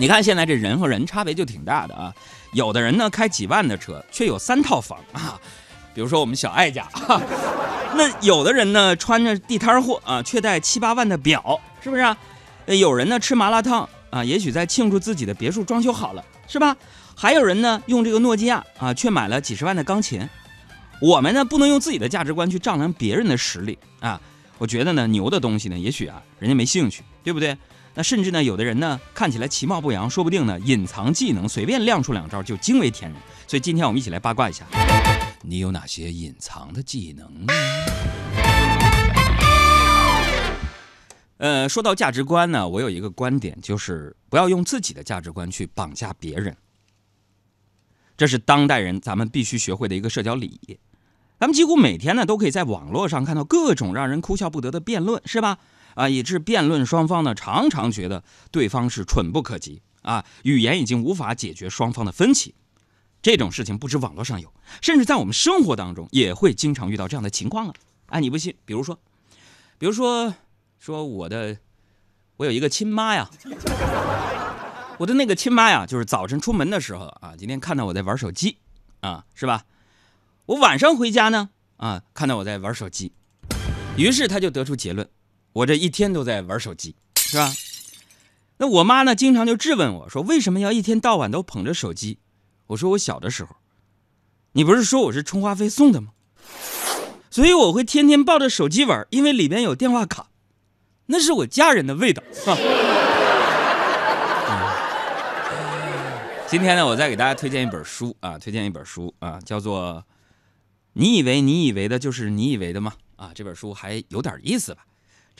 你看现在这人和人差别就挺大的啊，有的人呢开几万的车，却有三套房啊，比如说我们小爱家，那有的人呢穿着地摊货啊，却戴七八万的表，是不是啊？有人呢吃麻辣烫啊，也许在庆祝自己的别墅装修好了，是吧？还有人呢用这个诺基亚啊，却买了几十万的钢琴。我们呢不能用自己的价值观去丈量别人的实力啊。我觉得呢牛的东西呢，也许啊人家没兴趣，对不对？那甚至呢有的人呢看起来其貌不扬，说不定呢隐藏技能，随便亮出两招就惊为天人。所以今天我们一起来八卦一下，你有哪些隐藏的技能呢？呃，说到价值观呢，我有一个观点，就是不要用自己的价值观去绑架别人。这是当代人咱们必须学会的一个社交礼仪。咱们几乎每天呢都可以在网络上看到各种让人哭笑不得的辩论，是吧？啊，以致辩论双方呢常常觉得对方是蠢不可及啊，语言已经无法解决双方的分歧。这种事情不止网络上有，甚至在我们生活当中也会经常遇到这样的情况啊！哎，你不信？比如说，比如说。说我的，我有一个亲妈呀，我的那个亲妈呀，就是早晨出门的时候啊，今天看到我在玩手机，啊，是吧？我晚上回家呢，啊，看到我在玩手机，于是他就得出结论，我这一天都在玩手机，是吧？那我妈呢，经常就质问我说，为什么要一天到晚都捧着手机？我说我小的时候，你不是说我是充话费送的吗？所以我会天天抱着手机玩，因为里边有电话卡。那是我家人的味道。今天呢，我再给大家推荐一本书啊，推荐一本书啊，叫做《你以为你以为的就是你以为的吗》啊，这本书还有点意思吧？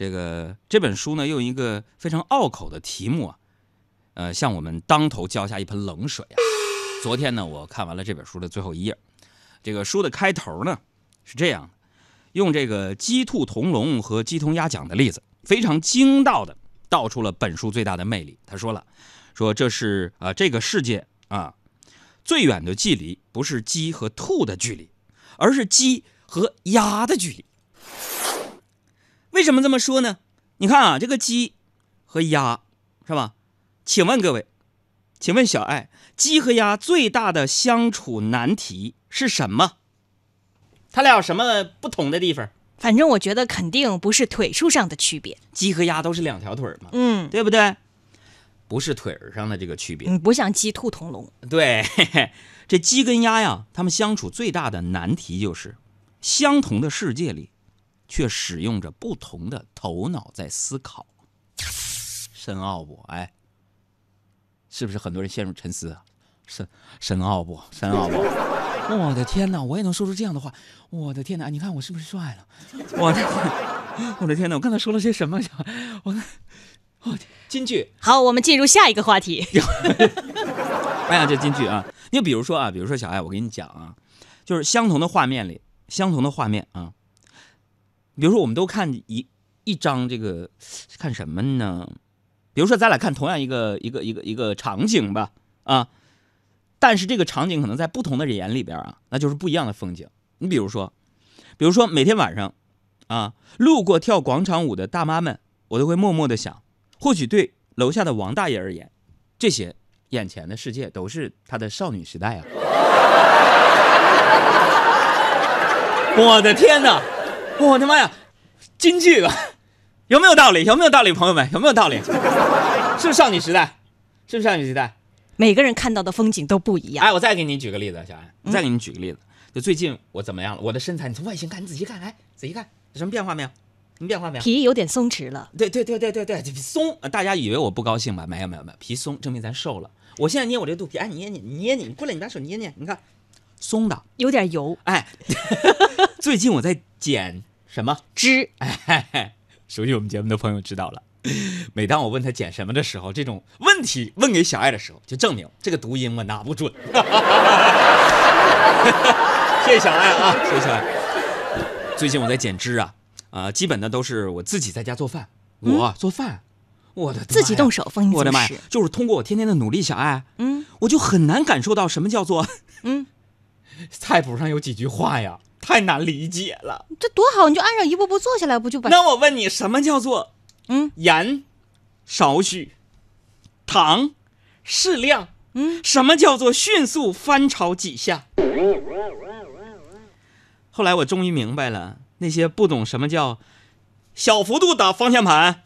这个这本书呢，用一个非常拗口的题目啊，呃，向我们当头浇下一盆冷水啊。昨天呢，我看完了这本书的最后一页，这个书的开头呢是这样，用这个鸡兔同笼和鸡同鸭讲的例子。非常精到的道出了本书最大的魅力。他说了，说这是啊这个世界啊最远的距离不是鸡和兔的距离，而是鸡和鸭的距离。为什么这么说呢？你看啊，这个鸡和鸭是吧？请问各位，请问小爱，鸡和鸭最大的相处难题是什么？它俩有什么不同的地方？反正我觉得肯定不是腿数上的区别，鸡和鸭都是两条腿嘛，嗯，对不对？不是腿儿上的这个区别，嗯，不像鸡兔同笼。对嘿嘿，这鸡跟鸭呀，它们相处最大的难题就是，相同的世界里，却使用着不同的头脑在思考，深奥不？哎，是不是很多人陷入沉思啊？深深奥不？深奥不？我的天哪！我也能说出这样的话！我的天哪！你看我是不是帅了？我的天！我的天哪！我刚才说了些什么？我，我金句。好，我们进入下一个话题。哎呀，这金句啊！你比如说啊，比如说小爱，我跟你讲啊，就是相同的画面里，相同的画面啊，比如说我们都看一一张这个，看什么呢？比如说咱俩看同样一个一个一个一个场景吧，啊。但是这个场景可能在不同的人眼里边啊，那就是不一样的风景。你比如说，比如说每天晚上，啊，路过跳广场舞的大妈们，我都会默默的想，或许对楼下的王大爷而言，这些眼前的世界都是他的少女时代啊！我的天哪，我的妈呀，京剧啊，有没有道理？有没有道理？朋友们，有没有道理？是不是少女时代？是不是少女时代？每个人看到的风景都不一样。哎，我再给你举个例子，小安，再给你举个例子。就最近我怎么样了？我的身材，你从外形看，你仔细看，哎仔细看，有什么变化没有？什么变化没有？皮有点松弛了。对对对对对对，松。大家以为我不高兴吧？没有没有没有，皮松证明咱瘦了。我现在捏我这肚皮，哎，你捏捏，你捏捏，你过来，你把手捏捏，你看，松的，有点油。哎，最近我在减什么脂？哎，熟悉我们节目的朋友知道了。每当我问他捡什么的时候，这种问题问给小爱的时候，就证明这个读音我拿不准。谢谢小爱啊，谢谢小爱。最近我在减脂啊，啊，基本的都是我自己在家做饭，我做饭，我的自己动手，我的妈呀，就是通过我天天的努力，小爱，嗯，我就很难感受到什么叫做，嗯，菜谱上有几句话呀，太难理解了。这多好，你就按照一步步做下来，不就把？那我问你，什么叫做？嗯，盐少许，糖适量。嗯，什么叫做迅速翻炒几下？后来我终于明白了，那些不懂什么叫小幅度打方向盘，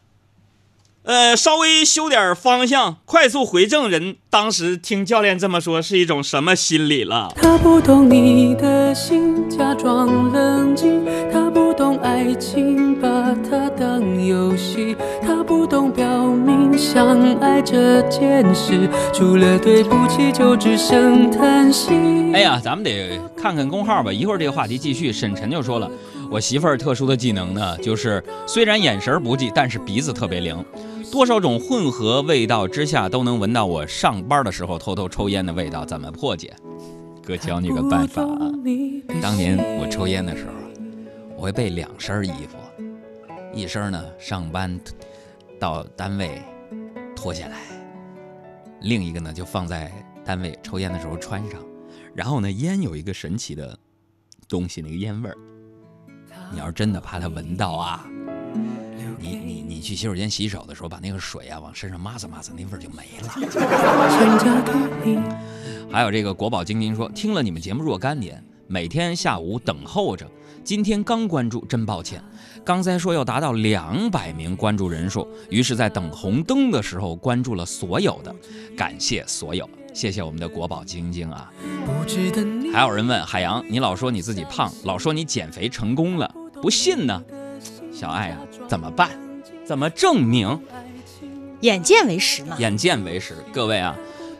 呃，稍微修点方向，快速回正人，当时听教练这么说是一种什么心理了？他不懂你的心，假装冷静。他不懂爱情，把它当游戏。他不懂表明相爱这件事，除了对不起就只剩叹息。哎呀，咱们得看看公号吧。一会儿这个话题继续。沈晨就说了，我媳妇儿特殊的技能呢，就是虽然眼神不济，但是鼻子特别灵。多少种混合味道之下，都能闻到我上班的时候偷偷抽烟的味道。怎么破解？哥教你个办法啊！当年我抽烟的时候，我会备两身衣服，一身呢上班到单位脱下来，另一个呢就放在单位抽烟的时候穿上。然后呢，烟有一个神奇的东西，那个烟味儿，你要是真的怕它闻到啊，你你你去洗手间洗手的时候，把那个水啊往身上抹擦抹擦，那味儿就没了。还有这个国宝晶晶说，听了你们节目若干年，每天下午等候着，今天刚关注，真抱歉。刚才说要达到两百名关注人数，于是，在等红灯的时候关注了所有的，感谢所有，谢谢我们的国宝晶晶啊。还有人问海洋，你老说你自己胖，老说你减肥成功了，不信呢？小爱啊，怎么办？怎么证明？眼见为实嘛。眼见为实。各位啊，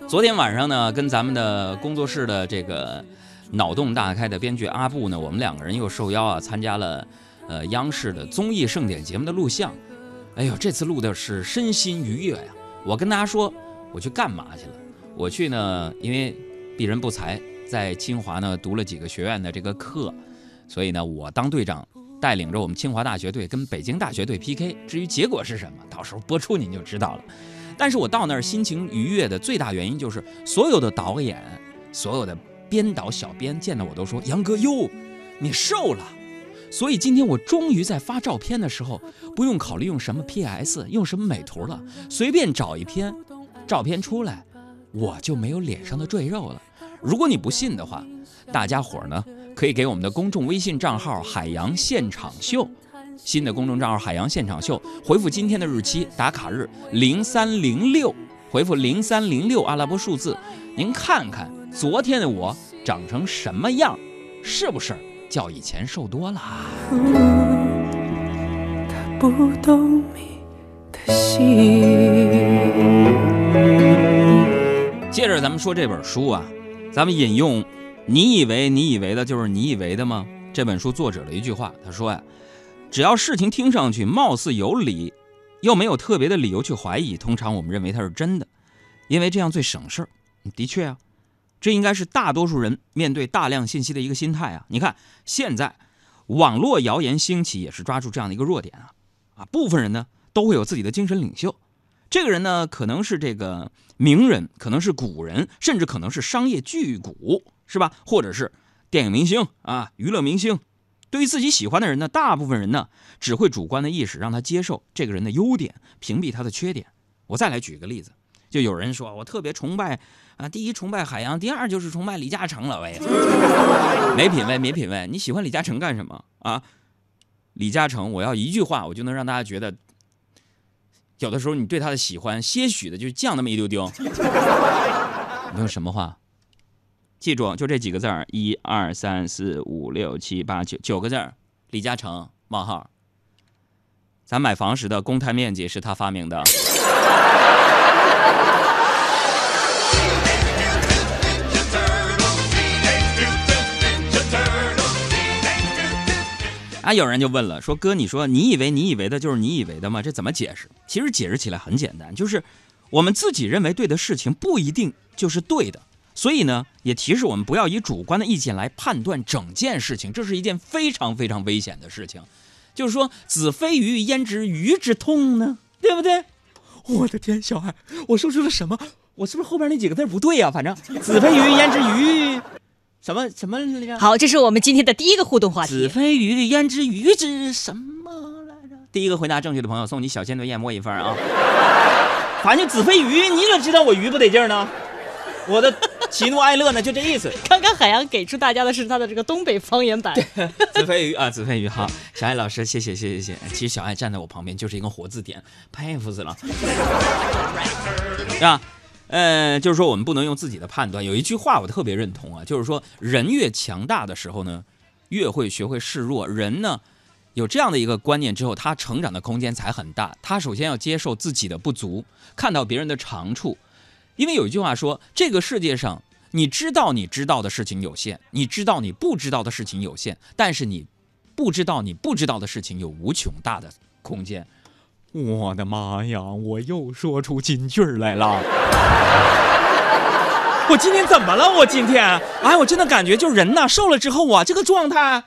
昨天晚上呢，跟咱们的工作室的这个脑洞大开的编剧阿布呢，我们两个人又受邀啊，参加了呃央视的综艺盛典节目的录像。哎呦，这次录的是身心愉悦呀！我跟大家说，我去干嘛去了？我去呢，因为鄙人不才，在清华呢读了几个学院的这个课，所以呢，我当队长，带领着我们清华大学队跟北京大学队 PK。至于结果是什么，到时候播出您就知道了。但是我到那儿心情愉悦的最大原因就是，所有的导演、所有的编导、小编见到我都说：“杨哥哟，你瘦了。”所以今天我终于在发照片的时候，不用考虑用什么 PS，用什么美图了，随便找一篇照片出来，我就没有脸上的赘肉了。如果你不信的话，大家伙儿呢可以给我们的公众微信账号“海洋现场秀”，新的公众账号“海洋现场秀”，回复今天的日期打卡日零三零六，回复零三零六阿拉伯数字，您看看昨天的我长成什么样，是不是较以前瘦多了？他不懂你的心。接着咱们说这本书啊，咱们引用“你以为你以为的就是你以为的吗？”这本书作者的一句话，他说呀，只要事情听上去貌似有理，又没有特别的理由去怀疑，通常我们认为它是真的，因为这样最省事儿。的确啊，这应该是大多数人面对大量信息的一个心态啊。你看现在网络谣言兴起，也是抓住这样的一个弱点啊啊，部分人呢都会有自己的精神领袖。这个人呢，可能是这个名人，可能是古人，甚至可能是商业巨贾，是吧？或者是电影明星啊，娱乐明星。对于自己喜欢的人呢，大部分人呢只会主观的意识让他接受这个人的优点，屏蔽他的缺点。我再来举个例子，就有人说我特别崇拜啊，第一崇拜海洋，第二就是崇拜李嘉诚了。喂，没品位，没品位！你喜欢李嘉诚干什么啊？李嘉诚，我要一句话，我就能让大家觉得。有的时候，你对他的喜欢，些许的就降那么一丢丢。你用什么话？记住，就这几个字儿：一二三四五六七八九，九个字儿。李嘉诚：冒号。咱买房时的公摊面积是他发明的。啊，有人就问了，说哥，你说你以为你以为的就是你以为的吗？这怎么解释？其实解释起来很简单，就是我们自己认为对的事情不一定就是对的，所以呢，也提示我们不要以主观的意见来判断整件事情，这是一件非常非常危险的事情。就是说，子非鱼焉知鱼之痛呢？对不对？我的天，小孩，我说出了什么？我是不是后边那几个字不对呀、反正子非鱼焉知鱼什么什么来着？好，这是我们今天的第一个互动话题子。非鱼，焉知鱼之什么来着？第一个回答正确的朋友送你小仙炖燕窝一份啊！反正子非鱼，你咋知道我鱼不得劲呢？我的喜怒哀乐呢，就这意思。刚刚海洋给出大家的是他的这个东北方言版。子非 鱼啊，子非鱼，好，小爱老师，谢谢，谢谢，谢谢。其实小爱站在我旁边就是一个活字典，佩服死了。啊，呃，就是说我们不能用自己的判断。有一句话我特别认同啊，就是说人越强大的时候呢，越会学会示弱。人呢，有这样的一个观念之后，他成长的空间才很大。他首先要接受自己的不足，看到别人的长处。因为有一句话说，这个世界上，你知道你知道的事情有限，你知道你不知道的事情有限，但是你不知道你不知道的事情有无穷大的空间。我的妈呀！我又说出金句来了。我今天怎么了？我今天，哎，我真的感觉就人呐，瘦了之后啊，这个状态，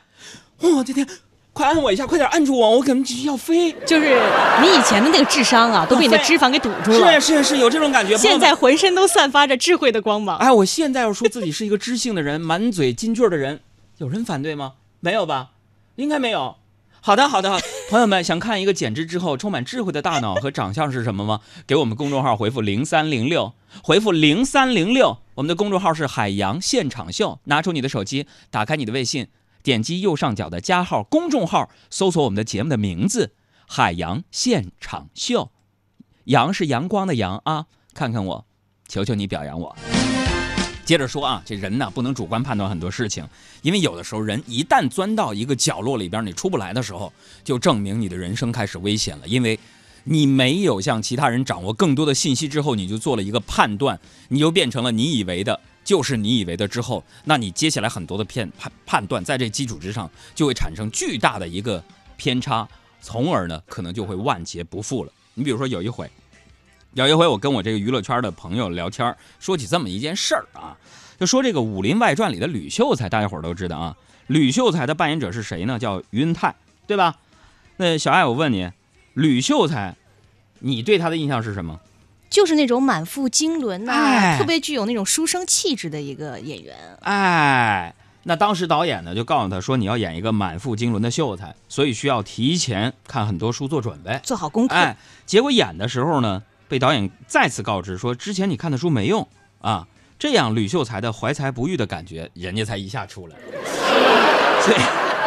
我的天！快按我一下，快点按住我，我可能要飞。就是你以前的那个智商啊，都被你的脂肪给堵住了。是是是，有这种感觉。现在浑身都散发着智慧的光芒。哎，我现在要说自己是一个知性的人，满嘴金句的人，有人反对吗？没有吧？应该没有。好的好的，好朋友们想看一个减脂之后充满智慧的大脑和长相是什么吗？给我们公众号回复零三零六，回复零三零六，我们的公众号是海洋现场秀。拿出你的手机，打开你的微信。点击右上角的加号公众号，搜索我们的节目的名字“海洋现场秀”，阳是阳光的阳啊！看看我，求求你表扬我。接着说啊，这人呢不能主观判断很多事情，因为有的时候人一旦钻到一个角落里边，你出不来的时候，就证明你的人生开始危险了，因为你没有像其他人掌握更多的信息之后，你就做了一个判断，你就变成了你以为的。就是你以为的之后，那你接下来很多的片判判断，在这基础之上，就会产生巨大的一个偏差，从而呢，可能就会万劫不复了。你比如说有一回，有一回我跟我这个娱乐圈的朋友聊天，说起这么一件事儿啊，就说这个《武林外传》里的吕秀才，大家伙儿都知道啊，吕秀才的扮演者是谁呢？叫于文泰，对吧？那小爱，我问你，吕秀才，你对他的印象是什么？就是那种满腹经纶呐，特别具有那种书生气质的一个演员。哎，那当时导演呢就告诉他说，你要演一个满腹经纶的秀才，所以需要提前看很多书做准备，做好功课。哎，结果演的时候呢，被导演再次告知说，之前你看的书没用啊。这样吕秀才的怀才不遇的感觉，人家才一下出来，对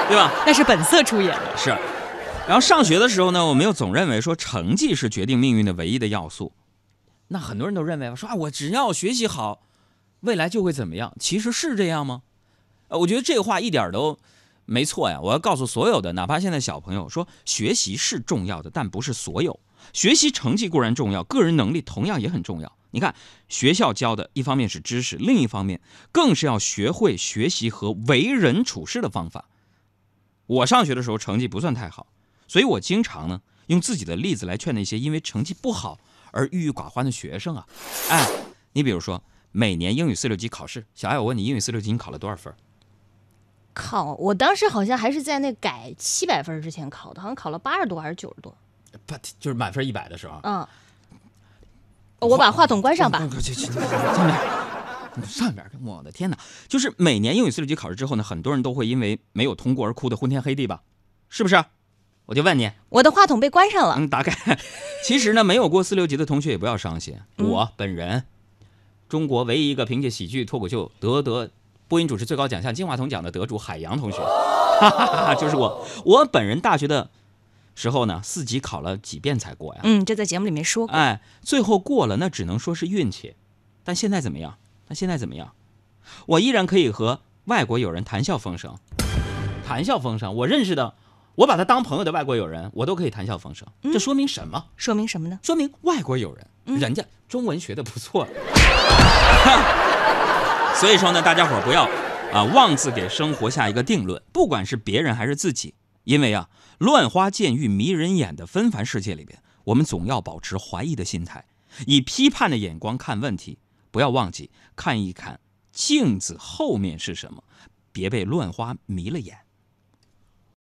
对吧？那是本色出演的。是。然后上学的时候呢，我们又总认为说，成绩是决定命运的唯一的要素。那很多人都认为说啊，我只要学习好，未来就会怎么样？其实是这样吗？呃，我觉得这话一点都没错呀。我要告诉所有的，哪怕现在小朋友说，学习是重要的，但不是所有。学习成绩固然重要，个人能力同样也很重要。你看，学校教的一方面是知识，另一方面更是要学会学习和为人处事的方法。我上学的时候成绩不算太好，所以我经常呢用自己的例子来劝那些因为成绩不好。而郁郁寡欢的学生啊，哎，你比如说每年英语四六级考试，小艾，我问你，英语四六级你考了多少分？考，我当时好像还是在那改七百分之前考的，好像考了八十多还是九十多？不，就是满分一百的时候。嗯。我把话筒关上吧。上面，上面，我的天哪！就是每年英语四六级考试之后呢，很多人都会因为没有通过而哭得昏天黑地吧？是不是？我就问你，我的话筒被关上了。嗯，打开。其实呢，没有过四六级的同学也不要伤心。我本人，中国唯一一个凭借喜剧脱口秀得得播音主持最高奖项金话筒奖的得主海洋同学，哈哈哈，就是我。我本人大学的时候呢，四级考了几遍才过呀？嗯，这在节目里面说过。哎，最后过了，那只能说是运气。但现在怎么样？那现在怎么样？我依然可以和外国友人谈笑风生，谈笑风生。我认识的。我把他当朋友的外国友人，我都可以谈笑风生。这说明什么？说明什么呢？说明外国友人，人家中文学的不错。所以说呢，大家伙不要啊妄自给生活下一个定论，不管是别人还是自己，因为啊乱花渐欲迷人眼的纷繁世界里边，我们总要保持怀疑的心态，以批判的眼光看问题，不要忘记看一看镜子后面是什么，别被乱花迷了眼。